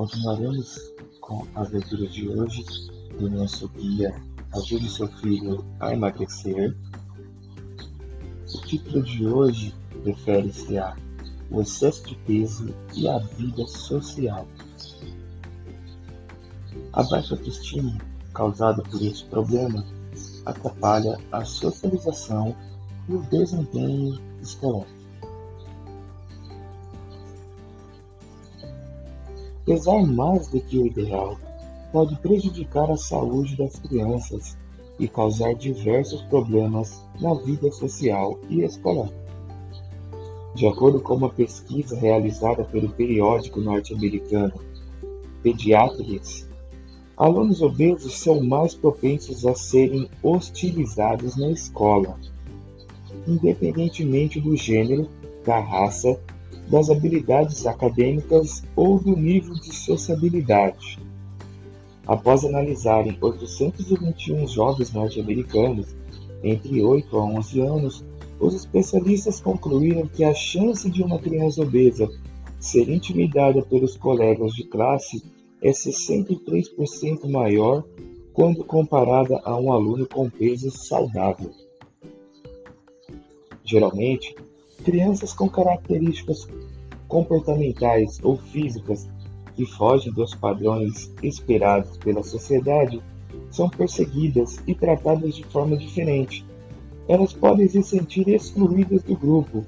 Continuaremos com a abertura de hoje do nosso guia Ajude seu filho a emagrecer. O título de hoje refere-se a o excesso de peso e a vida social. A baixa autoestima causada por esse problema atrapalha a socialização e o desempenho escolar. Pesar mais do que o ideal pode prejudicar a saúde das crianças e causar diversos problemas na vida social e escolar. De acordo com uma pesquisa realizada pelo periódico norte-americano Pediatrics, alunos obesos são mais propensos a serem hostilizados na escola, independentemente do gênero, da raça, das habilidades acadêmicas ou do nível de sociabilidade. Após analisarem 821 jovens norte-americanos entre 8 a 11 anos, os especialistas concluíram que a chance de uma criança obesa ser intimidada pelos colegas de classe é 63% maior quando comparada a um aluno com peso saudável. Geralmente, crianças com características comportamentais ou físicas que fogem dos padrões esperados pela sociedade são perseguidas e tratadas de forma diferente. Elas podem se sentir excluídas do grupo,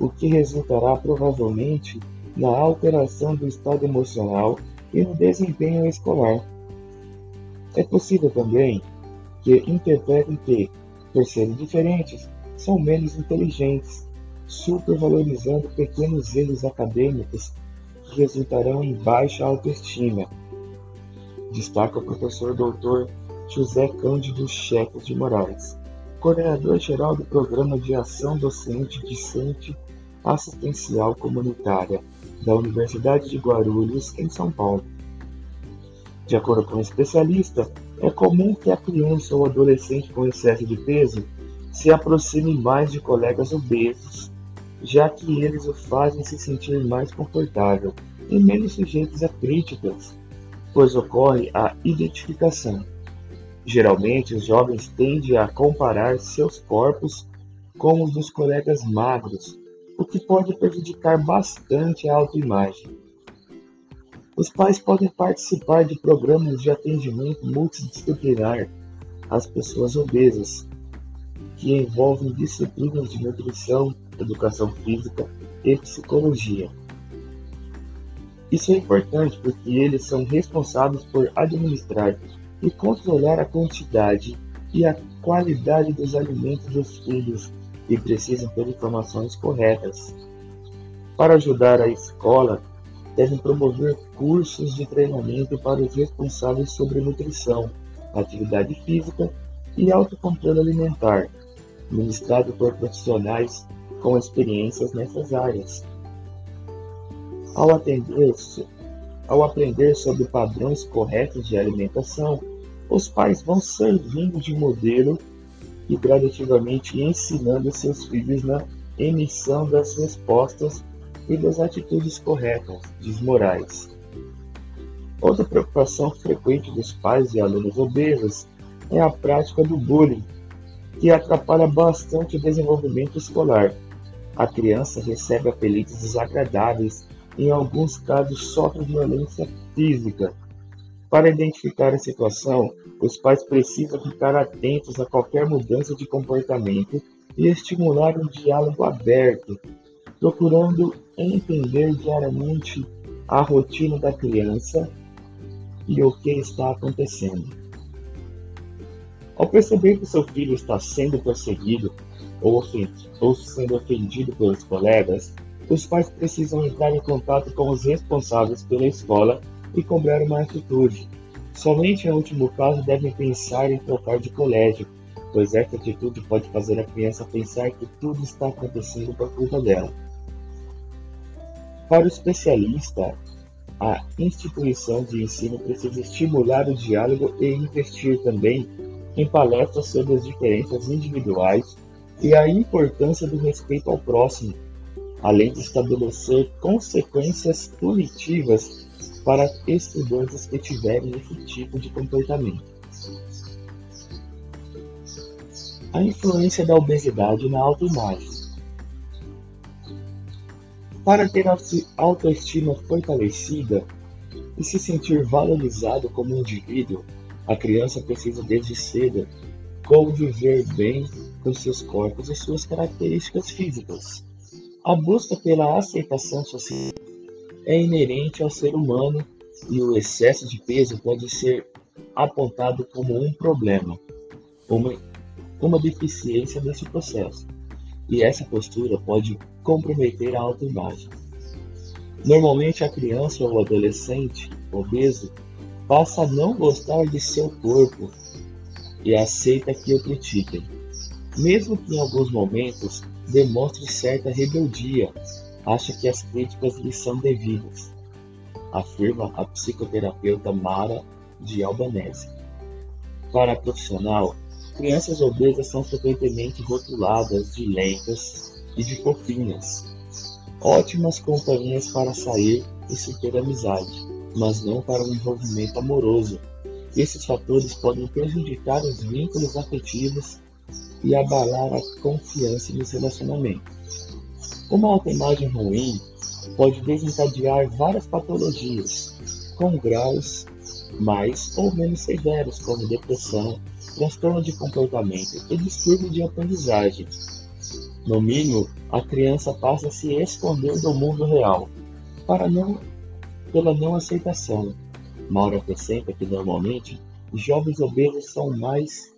o que resultará provavelmente na alteração do estado emocional e no desempenho escolar. É possível também que interpretem que, por serem diferentes, são menos inteligentes, supervalorizando pequenos erros acadêmicos que resultarão em baixa autoestima. Destaca o professor Dr. José Cândido Cheques de Moraes, coordenador-geral do Programa de Ação Docente Discente Assistencial Comunitária da Universidade de Guarulhos, em São Paulo. De acordo com o especialista, é comum que a criança ou adolescente com excesso de peso se aproxime mais de colegas obesos, já que eles o fazem se sentir mais confortável e menos sujeitos a críticas, pois ocorre a identificação. Geralmente, os jovens tendem a comparar seus corpos com os dos colegas magros, o que pode prejudicar bastante a autoimagem. Os pais podem participar de programas de atendimento multidisciplinar às pessoas obesas, que envolvem disciplinas de nutrição, educação física e psicologia. Isso é importante porque eles são responsáveis por administrar e controlar a quantidade e a qualidade dos alimentos dos filhos e precisam ter informações corretas. Para ajudar a escola, devem promover cursos de treinamento para os responsáveis sobre nutrição, atividade física e autocontrole alimentar, ministrado por profissionais com experiências nessas áreas. Ao, atender, ao aprender sobre padrões corretos de alimentação, os pais vão servindo de modelo e gradativamente ensinando seus filhos na emissão das respostas e das atitudes corretas, diz Moraes. Outra preocupação frequente dos pais e alunos obesos é a prática do bullying, que atrapalha bastante o desenvolvimento escolar. A criança recebe apelidos desagradáveis e, em alguns casos, sofre violência física. Para identificar a situação, os pais precisam ficar atentos a qualquer mudança de comportamento e estimular um diálogo aberto, procurando entender diariamente a rotina da criança e o que está acontecendo. Ao perceber que seu filho está sendo perseguido ou, ou sendo ofendido pelos colegas, os pais precisam entrar em contato com os responsáveis pela escola e cobrar uma atitude. Somente em último caso devem pensar em trocar de colégio, pois essa atitude pode fazer a criança pensar que tudo está acontecendo por culpa dela. Para o especialista, a instituição de ensino precisa estimular o diálogo e investir também em palestras sobre as diferenças individuais e a importância do respeito ao próximo, além de estabelecer consequências punitivas para estudantes que tiverem esse tipo de comportamento. A influência da obesidade na autoimagem. Para ter autoestima fortalecida e se sentir valorizado como indivíduo, a criança precisa desde cedo conviver bem com seus corpos e suas características físicas. A busca pela aceitação social é inerente ao ser humano e o excesso de peso pode ser apontado como um problema, uma, uma deficiência nesse processo, e essa postura pode comprometer a autoimagem. Normalmente, a criança ou adolescente obeso passa a não gostar de seu corpo e aceita que o critiquem, mesmo que em alguns momentos demonstre certa rebeldia, acha que as críticas lhe são devidas, afirma a psicoterapeuta Mara de Albanese. Para a profissional, crianças obesas são frequentemente rotuladas de lentas e de fofinhas, ótimas companhias para sair e se ter amizade, mas não para um envolvimento amoroso. Esses fatores podem prejudicar os vínculos afetivos e abalar a confiança nos relacionamentos. Uma autoimagem ruim pode desencadear várias patologias, com graus mais ou menos severos, como depressão, transtorno de comportamento e distúrbio de aprendizagem. No mínimo, a criança passa a se esconder do mundo real, para não, pela não aceitação. Maura acrescenta que normalmente os jovens obesos são mais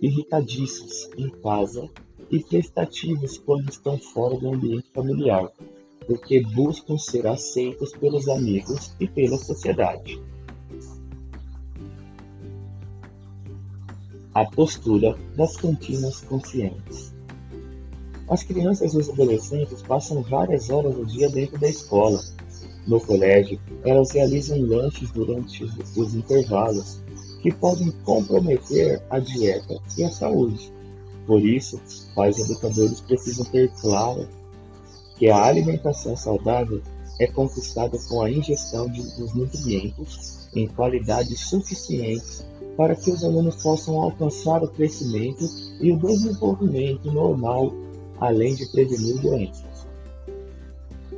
irritadiços em casa e prestativos quando estão fora do ambiente familiar, porque buscam ser aceitos pelos amigos e pela sociedade. A postura das cantinas conscientes. As crianças e os adolescentes passam várias horas do dia dentro da escola. No colégio, elas realizam lanches durante os intervalos, que podem comprometer a dieta e a saúde. Por isso, pais e educadores precisam ter claro que a alimentação saudável é conquistada com a ingestão de, dos nutrientes em qualidades suficientes para que os alunos possam alcançar o crescimento e o desenvolvimento normal, além de prevenir doenças.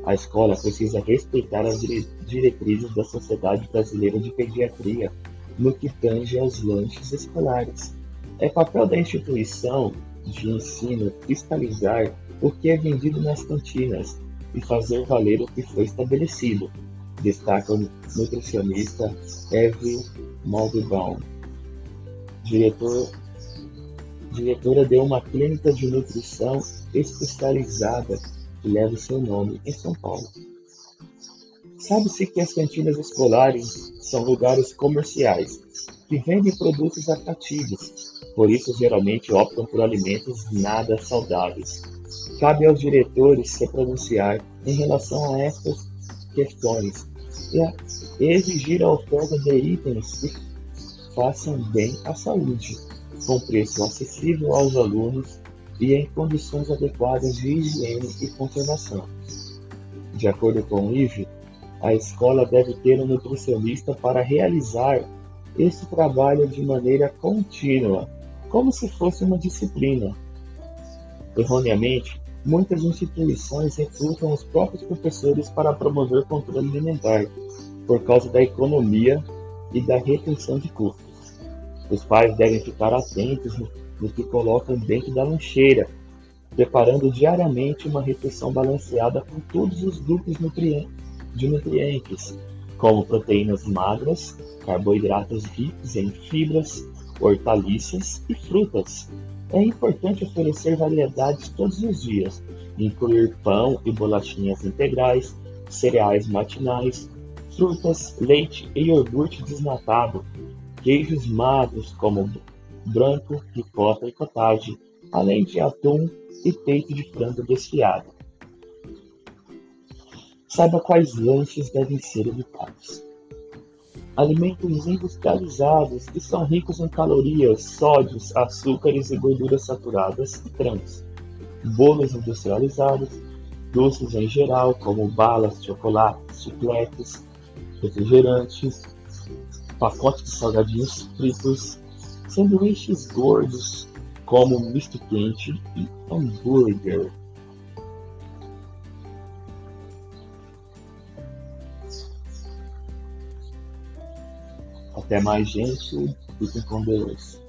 A escola precisa respeitar as diretrizes da Sociedade Brasileira de Pediatria no que tange aos lanches escolares. É papel da instituição de ensino fiscalizar o que é vendido nas cantinas e fazer valer o que foi estabelecido, destaca o nutricionista Eve Maldebaum, diretor, diretora de uma clínica de nutrição especializada que leva o seu nome em São Paulo. Sabe-se que as cantinas escolares são lugares comerciais que vendem produtos atrativos, por isso geralmente optam por alimentos nada saudáveis. Cabe aos diretores se pronunciar em relação a estas questões e a exigir a oferta de itens que façam bem à saúde, com preço acessível aos alunos e em condições adequadas de higiene e conservação. De acordo com o IVE, a escola deve ter um nutricionista para realizar esse trabalho de maneira contínua, como se fosse uma disciplina. Erroneamente, muitas instituições recrutam os próprios professores para promover controle alimentar, por causa da economia e da retenção de custos. Os pais devem ficar atentos no, no que colocam dentro da lancheira, preparando diariamente uma refeição balanceada com todos os grupos de nutrientes, como proteínas magras, carboidratos ricos em fibras, hortaliças e frutas. É importante oferecer variedades todos os dias, incluir pão e bolachinhas integrais, cereais matinais, frutas, leite e iogurte desnatado, queijos magros como branco, ricota e cottage, além de atum e peito de frango desfiado. Saiba quais lanches devem ser evitados. Alimentos industrializados que são ricos em calorias, sódios, açúcares e gorduras saturadas e trans. Bolos industrializados, doces em geral, como balas, chocolates, chicletes, refrigerantes, pacotes de salgadinhos fritos, sanduíches gordos como misto quente e hambúrguer. Até mais, gente. Fiquem com Deus.